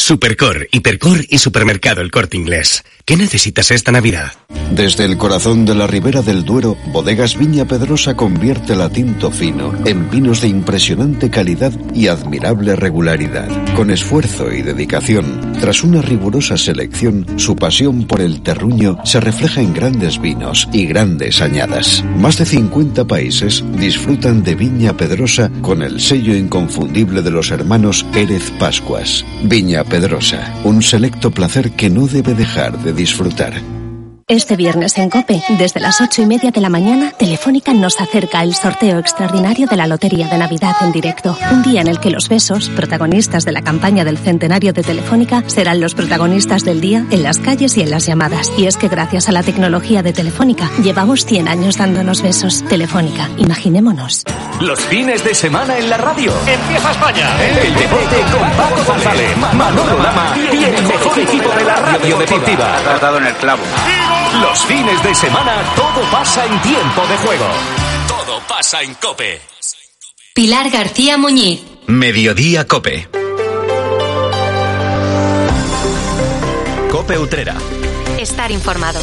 Supercor, Hipercor y Supermercado El Corte Inglés. ¿Qué necesitas esta Navidad? Desde el corazón de la ribera del Duero, Bodegas Viña Pedrosa convierte la tinto fino en vinos de impresionante calidad y admirable regularidad. Con esfuerzo y dedicación, tras una rigurosa selección, su pasión por el terruño se refleja en grandes vinos y grandes añadas. Más de 50 países disfrutan de Viña Pedrosa con el sello inconfundible de los hermanos Pérez Pascuas. Viña Pedrosa, un selecto placer que no debe dejar de disfrutar. Este viernes en Cope, desde las ocho y media de la mañana, Telefónica nos acerca el sorteo extraordinario de la Lotería de Navidad en directo. Un día en el que los besos, protagonistas de la campaña del centenario de Telefónica, serán los protagonistas del día en las calles y en las llamadas. Y es que gracias a la tecnología de Telefónica, llevamos 100 años dándonos besos. Telefónica, imaginémonos. Los fines de semana en la radio. Empieza España. El deporte con Paco González, Manolo Lama y el mejor equipo de la radio deportiva. Ha tratado en el clavo. Los fines de semana todo pasa en tiempo de juego. Todo pasa en Cope. Pilar García Muñiz. Mediodía Cope. Cope Utrera. Estar informado.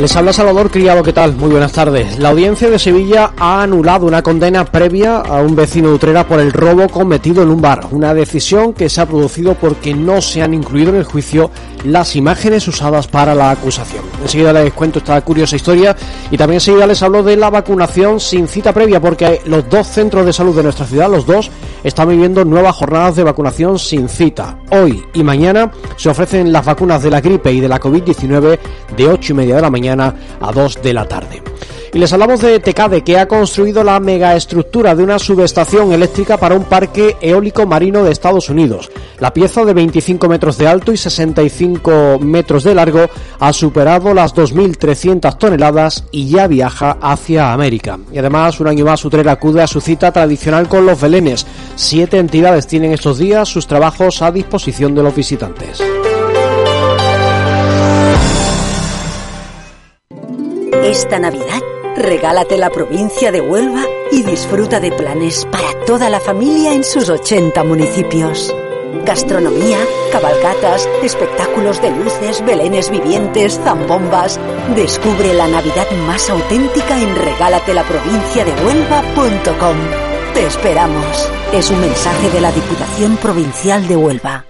Les habla Salvador Criado, ¿qué tal? Muy buenas tardes. La audiencia de Sevilla ha anulado una condena previa a un vecino de Utrera por el robo cometido en un bar. Una decisión que se ha producido porque no se han incluido en el juicio las imágenes usadas para la acusación. Enseguida les cuento esta curiosa historia y también enseguida les hablo de la vacunación sin cita previa porque los dos centros de salud de nuestra ciudad, los dos, están viviendo nuevas jornadas de vacunación sin cita. Hoy y mañana se ofrecen las vacunas de la gripe y de la COVID-19 de 8 y media de la mañana a 2 de la tarde. Y les hablamos de Tecade, que ha construido la megaestructura de una subestación eléctrica para un parque eólico marino de Estados Unidos. La pieza de 25 metros de alto y 65 metros de largo ha superado las 2.300 toneladas y ya viaja hacia América. Y además, un año más, Utrera acude a su cita tradicional con los belenes. Siete entidades tienen estos días sus trabajos a disposición de los visitantes. Esta Navidad, regálate la provincia de Huelva y disfruta de planes para toda la familia en sus 80 municipios. Gastronomía, cabalgatas, espectáculos de luces, belenes vivientes, zambombas. Descubre la Navidad más auténtica en regálatelaprovinciadehuelva.com. Te esperamos. Es un mensaje de la Diputación Provincial de Huelva.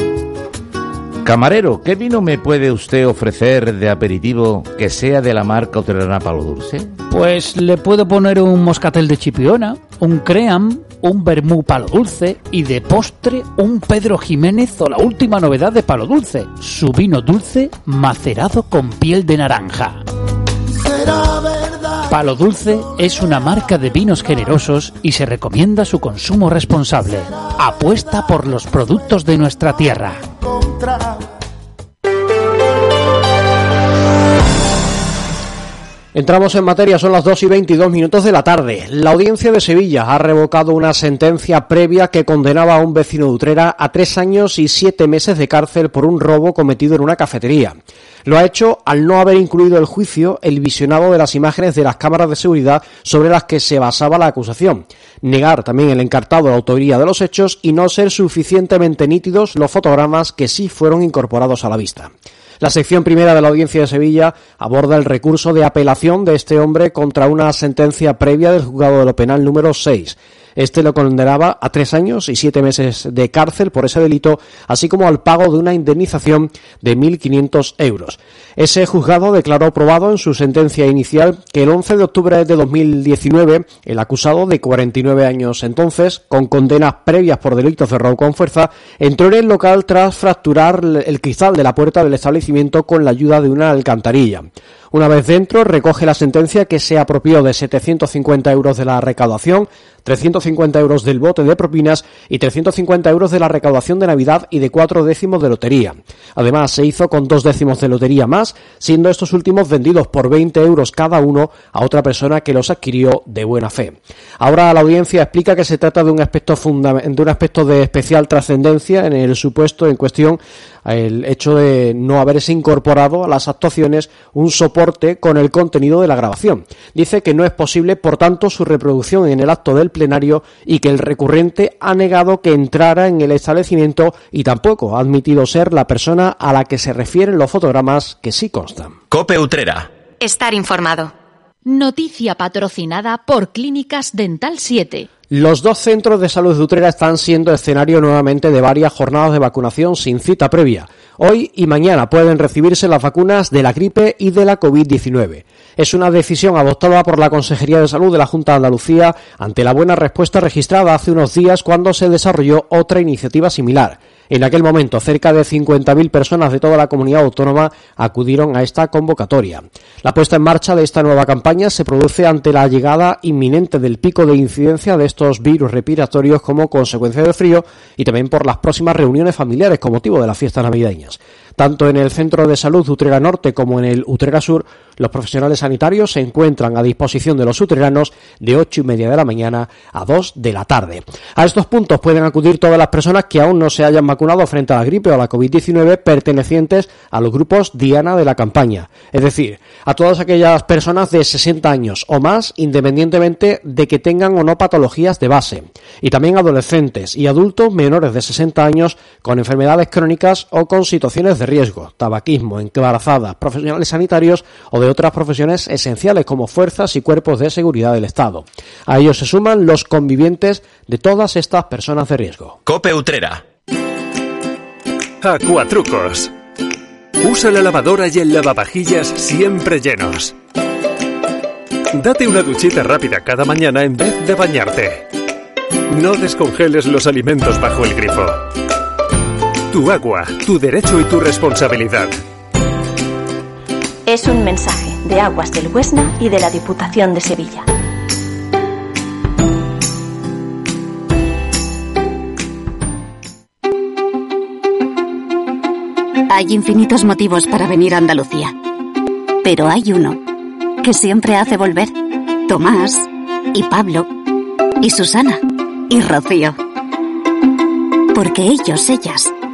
Camarero, ¿qué vino me puede usted ofrecer de aperitivo que sea de la marca Utrerana Palo Dulce? Pues le puedo poner un moscatel de chipiona, un cream, un vermú palo dulce y de postre un Pedro Jiménez o la última novedad de palo dulce, su vino dulce macerado con piel de naranja. Palo Dulce es una marca de vinos generosos y se recomienda su consumo responsable. Apuesta por los productos de nuestra tierra. encontrar Entramos en materia, son las 2 y 22 minutos de la tarde. La audiencia de Sevilla ha revocado una sentencia previa que condenaba a un vecino de Utrera a tres años y siete meses de cárcel por un robo cometido en una cafetería. Lo ha hecho al no haber incluido el juicio el visionado de las imágenes de las cámaras de seguridad sobre las que se basaba la acusación, negar también el encartado de autoría de los hechos y no ser suficientemente nítidos los fotogramas que sí fueron incorporados a la vista. La sección primera de la Audiencia de Sevilla aborda el recurso de apelación de este hombre contra una sentencia previa del juzgado de lo penal número 6. Este lo condenaba a tres años y siete meses de cárcel por ese delito, así como al pago de una indemnización de 1.500 euros. Ese juzgado declaró probado en su sentencia inicial que el 11 de octubre de 2019 el acusado de 49 años entonces, con condenas previas por delitos de robo con fuerza, entró en el local tras fracturar el cristal de la puerta del establecimiento con la ayuda de una alcantarilla. Una vez dentro, recoge la sentencia que se apropió de 750 euros de la recaudación, 350 euros del bote de propinas y 350 euros de la recaudación de Navidad y de cuatro décimos de lotería. Además, se hizo con dos décimos de lotería más, siendo estos últimos vendidos por 20 euros cada uno a otra persona que los adquirió de buena fe. Ahora la audiencia explica que se trata de un aspecto, de, un aspecto de especial trascendencia en el supuesto en cuestión el hecho de no haberse incorporado a las actuaciones un soporte con el contenido de la grabación. Dice que no es posible, por tanto, su reproducción en el acto del plenario y que el recurrente ha negado que entrara en el establecimiento y tampoco ha admitido ser la persona a la que se refieren los fotogramas que sí constan. Cope Utrera. Estar informado. Noticia patrocinada por Clínicas Dental 7. Los dos centros de salud de Utrera están siendo escenario nuevamente de varias jornadas de vacunación sin cita previa. Hoy y mañana pueden recibirse las vacunas de la gripe y de la COVID-19. Es una decisión adoptada por la Consejería de Salud de la Junta de Andalucía ante la buena respuesta registrada hace unos días cuando se desarrolló otra iniciativa similar. En aquel momento, cerca de 50.000 personas de toda la comunidad autónoma acudieron a esta convocatoria. La puesta en marcha de esta nueva campaña se produce ante la llegada inminente del pico de incidencia de estos virus respiratorios como consecuencia del frío y también por las próximas reuniones familiares con motivo de las fiestas navideñas. Tanto en el Centro de Salud Utrera Norte como en el Utrera Sur, los profesionales sanitarios se encuentran a disposición de los utreranos de 8 y media de la mañana a 2 de la tarde. A estos puntos pueden acudir todas las personas que aún no se hayan vacunado frente a la gripe o a la COVID-19 pertenecientes a los grupos Diana de la campaña. Es decir, a todas aquellas personas de 60 años o más, independientemente de que tengan o no patologías de base. Y también adolescentes y adultos menores de 60 años con enfermedades crónicas o con situaciones de riesgo, tabaquismo, embarazadas, profesionales sanitarios o de otras profesiones esenciales como fuerzas y cuerpos de seguridad del Estado. A ellos se suman los convivientes de todas estas personas de riesgo. Cope Utrera. Acuatrucos. Usa la lavadora y el lavavajillas siempre llenos. Date una duchita rápida cada mañana en vez de bañarte. No descongeles los alimentos bajo el grifo. Tu agua, tu derecho y tu responsabilidad. Es un mensaje de Aguas del Huesna y de la Diputación de Sevilla. Hay infinitos motivos para venir a Andalucía. Pero hay uno que siempre hace volver. Tomás y Pablo y Susana y Rocío. Porque ellos, ellas,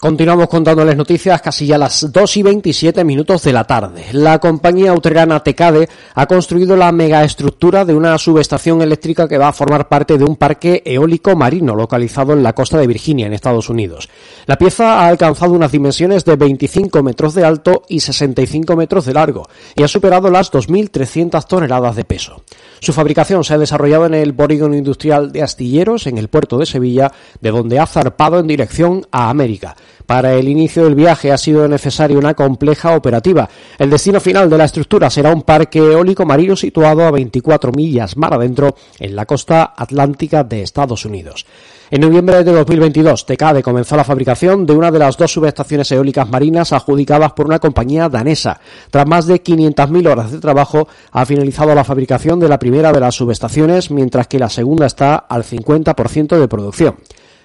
Continuamos contándoles noticias casi ya a las 2 y 27 minutos de la tarde. La compañía utrerana Tecade ha construido la megaestructura de una subestación eléctrica que va a formar parte de un parque eólico marino localizado en la costa de Virginia, en Estados Unidos. La pieza ha alcanzado unas dimensiones de 25 metros de alto y 65 metros de largo y ha superado las 2.300 toneladas de peso. Su fabricación se ha desarrollado en el polígono industrial de Astilleros, en el puerto de Sevilla, de donde ha zarpado en dirección a América. Para el inicio del viaje ha sido necesaria una compleja operativa. El destino final de la estructura será un parque eólico marino situado a 24 millas mar adentro en la costa atlántica de Estados Unidos. En noviembre de 2022, TECADE comenzó la fabricación de una de las dos subestaciones eólicas marinas adjudicadas por una compañía danesa. Tras más de 500.000 horas de trabajo, ha finalizado la fabricación de la primera de las subestaciones, mientras que la segunda está al 50% de producción.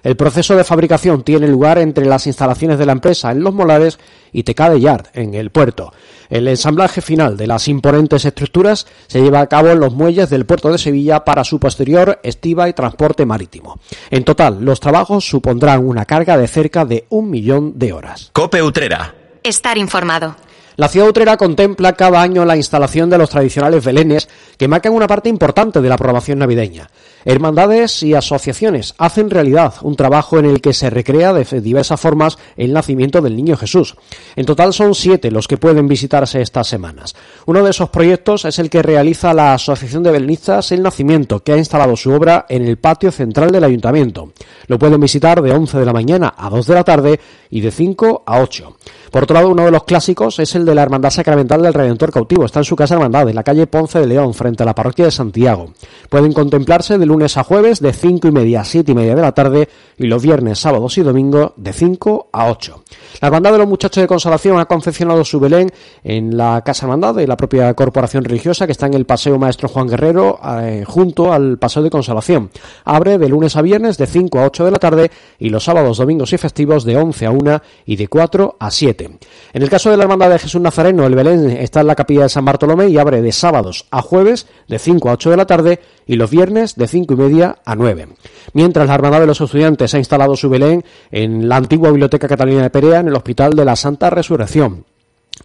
El proceso de fabricación tiene lugar entre las instalaciones de la empresa en Los Molares y Tecade Yard, en el puerto. El ensamblaje final de las imponentes estructuras se lleva a cabo en los muelles del puerto de Sevilla para su posterior estiva y transporte marítimo. En total, los trabajos supondrán una carga de cerca de un millón de horas. Cope Utrera. Estar informado. La ciudad utrera contempla cada año la instalación de los tradicionales belenes que marcan una parte importante de la programación navideña. Hermandades y asociaciones hacen realidad un trabajo en el que se recrea de diversas formas el nacimiento del Niño Jesús. En total son siete los que pueden visitarse estas semanas. Uno de esos proyectos es el que realiza la Asociación de Belenistas El Nacimiento, que ha instalado su obra en el patio central del Ayuntamiento. Lo pueden visitar de 11 de la mañana a 2 de la tarde y de 5 a 8. Por otro lado, uno de los clásicos es el de la Hermandad Sacramental del Redentor Cautivo. Está en su casa hermandad, en la calle Ponce de León, frente a la parroquia de Santiago. Pueden contemplarse de lunes a jueves de 5 y media a 7 y media de la tarde y los viernes, sábados y domingos de 5 a 8. La Hermandad de los Muchachos de Consolación ha confeccionado su Belén en la Casa Hermandad de la propia corporación religiosa que está en el Paseo Maestro Juan Guerrero eh, junto al Paseo de Consolación. Abre de lunes a viernes de 5 a 8 de la tarde y los sábados, domingos y festivos de 11 a 1 y de 4 a 7. En el caso de la Hermandad de Jesús Nazareno, el Belén está en la capilla de San Bartolomé y abre de sábados a jueves de 5 a 8 de la tarde y los viernes de 5 y media a 9. Mientras la Hermandad de los Estudiantes ha instalado su Belén en la antigua Biblioteca Catalina de Perea en el Hospital de la Santa Resurrección.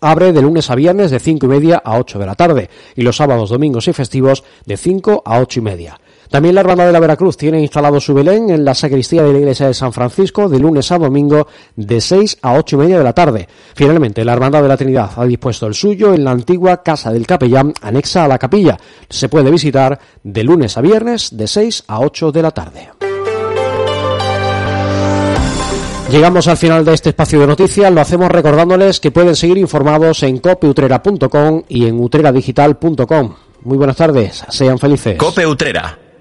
Abre de lunes a viernes de 5 y media a 8 de la tarde y los sábados, domingos y festivos de 5 a 8 y media. También la Hermandad de la Veracruz tiene instalado su Belén en la sacristía de la iglesia de San Francisco de lunes a domingo de 6 a 8 y media de la tarde. Finalmente, la Hermandad de la Trinidad ha dispuesto el suyo en la antigua Casa del Capellán, anexa a la capilla. Se puede visitar de lunes a viernes de 6 a 8 de la tarde. Llegamos al final de este espacio de noticias, lo hacemos recordándoles que pueden seguir informados en copeutrera.com y en utreradigital.com. Muy buenas tardes, sean felices. Cope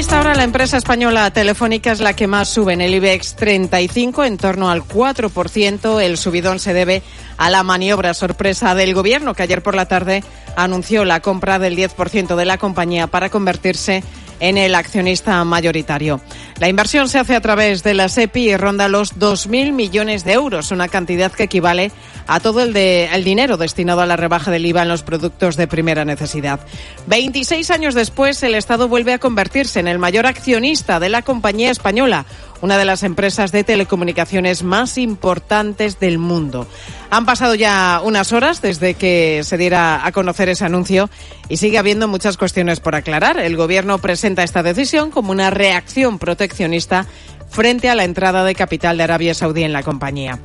Esta hora la empresa española Telefónica es la que más sube en el IBEX 35, en torno al 4%. El subidón se debe a la maniobra sorpresa del gobierno que ayer por la tarde anunció la compra del 10% de la compañía para convertirse en el accionista mayoritario. La inversión se hace a través de la SEPI y ronda los 2.000 millones de euros, una cantidad que equivale a todo el, de, el dinero destinado a la rebaja del IVA en los productos de primera necesidad. 26 años después, el Estado vuelve a convertirse en el mayor accionista de la compañía española, una de las empresas de telecomunicaciones más importantes del mundo. Han pasado ya unas horas desde que se diera a conocer ese anuncio y sigue habiendo muchas cuestiones por aclarar. El Gobierno presenta esta decisión como una reacción proteccionista frente a la entrada de capital de Arabia Saudí en la compañía.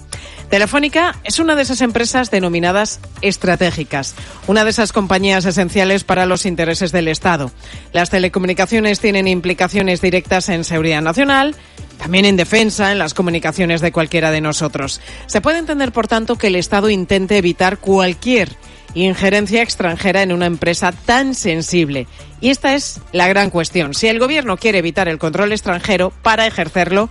Telefónica es una de esas empresas denominadas estratégicas, una de esas compañías esenciales para los intereses del Estado. Las telecomunicaciones tienen implicaciones directas en seguridad nacional, también en defensa, en las comunicaciones de cualquiera de nosotros. Se puede entender, por tanto, que el Estado intente evitar cualquier injerencia extranjera en una empresa tan sensible. Y esta es la gran cuestión. Si el Gobierno quiere evitar el control extranjero para ejercerlo,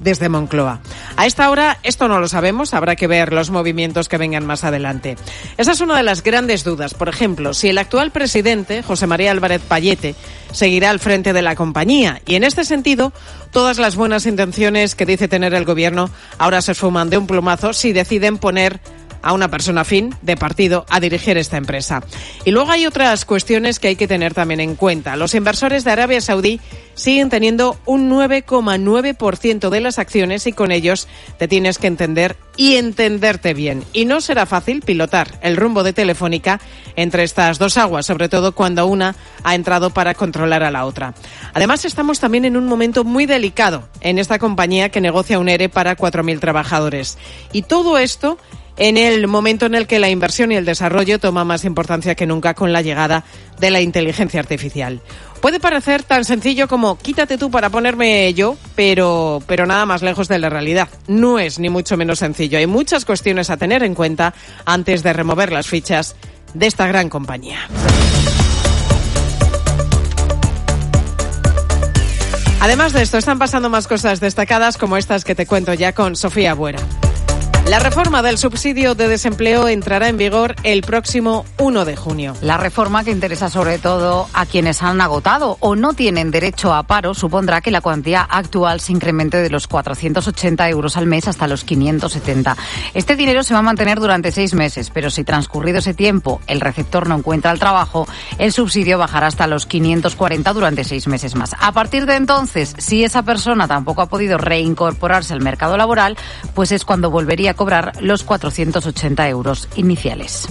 desde Moncloa. A esta hora esto no lo sabemos, habrá que ver los movimientos que vengan más adelante. Esa es una de las grandes dudas. Por ejemplo, si el actual presidente, José María Álvarez Payete, seguirá al frente de la compañía. Y en este sentido, todas las buenas intenciones que dice tener el gobierno ahora se esfuman de un plumazo si deciden poner a una persona fin de partido a dirigir esta empresa. Y luego hay otras cuestiones que hay que tener también en cuenta. Los inversores de Arabia Saudí siguen teniendo un 9,9% de las acciones y con ellos te tienes que entender y entenderte bien. Y no será fácil pilotar el rumbo de Telefónica entre estas dos aguas, sobre todo cuando una ha entrado para controlar a la otra. Además, estamos también en un momento muy delicado en esta compañía que negocia un ERE para 4.000 trabajadores. Y todo esto en el momento en el que la inversión y el desarrollo toma más importancia que nunca con la llegada de la inteligencia artificial. Puede parecer tan sencillo como quítate tú para ponerme yo, pero, pero nada más lejos de la realidad. No es ni mucho menos sencillo. Hay muchas cuestiones a tener en cuenta antes de remover las fichas de esta gran compañía. Además de esto, están pasando más cosas destacadas como estas que te cuento ya con Sofía Buera. La reforma del subsidio de desempleo entrará en vigor el próximo 1 de junio. La reforma que interesa sobre todo a quienes han agotado o no tienen derecho a paro supondrá que la cuantía actual se incremente de los 480 euros al mes hasta los 570. Este dinero se va a mantener durante seis meses, pero si transcurrido ese tiempo el receptor no encuentra el trabajo, el subsidio bajará hasta los 540 durante seis meses más. A partir de entonces, si esa persona tampoco ha podido reincorporarse al mercado laboral, pues es cuando volvería cobrar los 480 euros iniciales.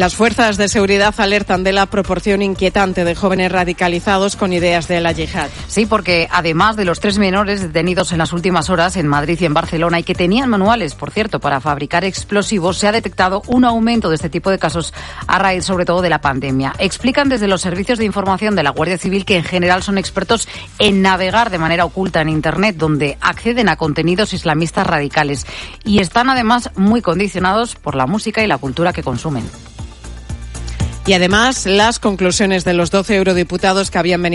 Las fuerzas de seguridad alertan de la proporción inquietante de jóvenes radicalizados con ideas de la yihad. Sí, porque además de los tres menores detenidos en las últimas horas en Madrid y en Barcelona y que tenían manuales, por cierto, para fabricar explosivos, se ha detectado un aumento de este tipo de casos a raíz sobre todo de la pandemia. Explican desde los servicios de información de la Guardia Civil que en general son expertos en navegar de manera oculta en Internet, donde acceden a contenidos islamistas radicales y están además muy condicionados por la música y la cultura que consumen. Y además, las conclusiones de los 12 eurodiputados que habían venido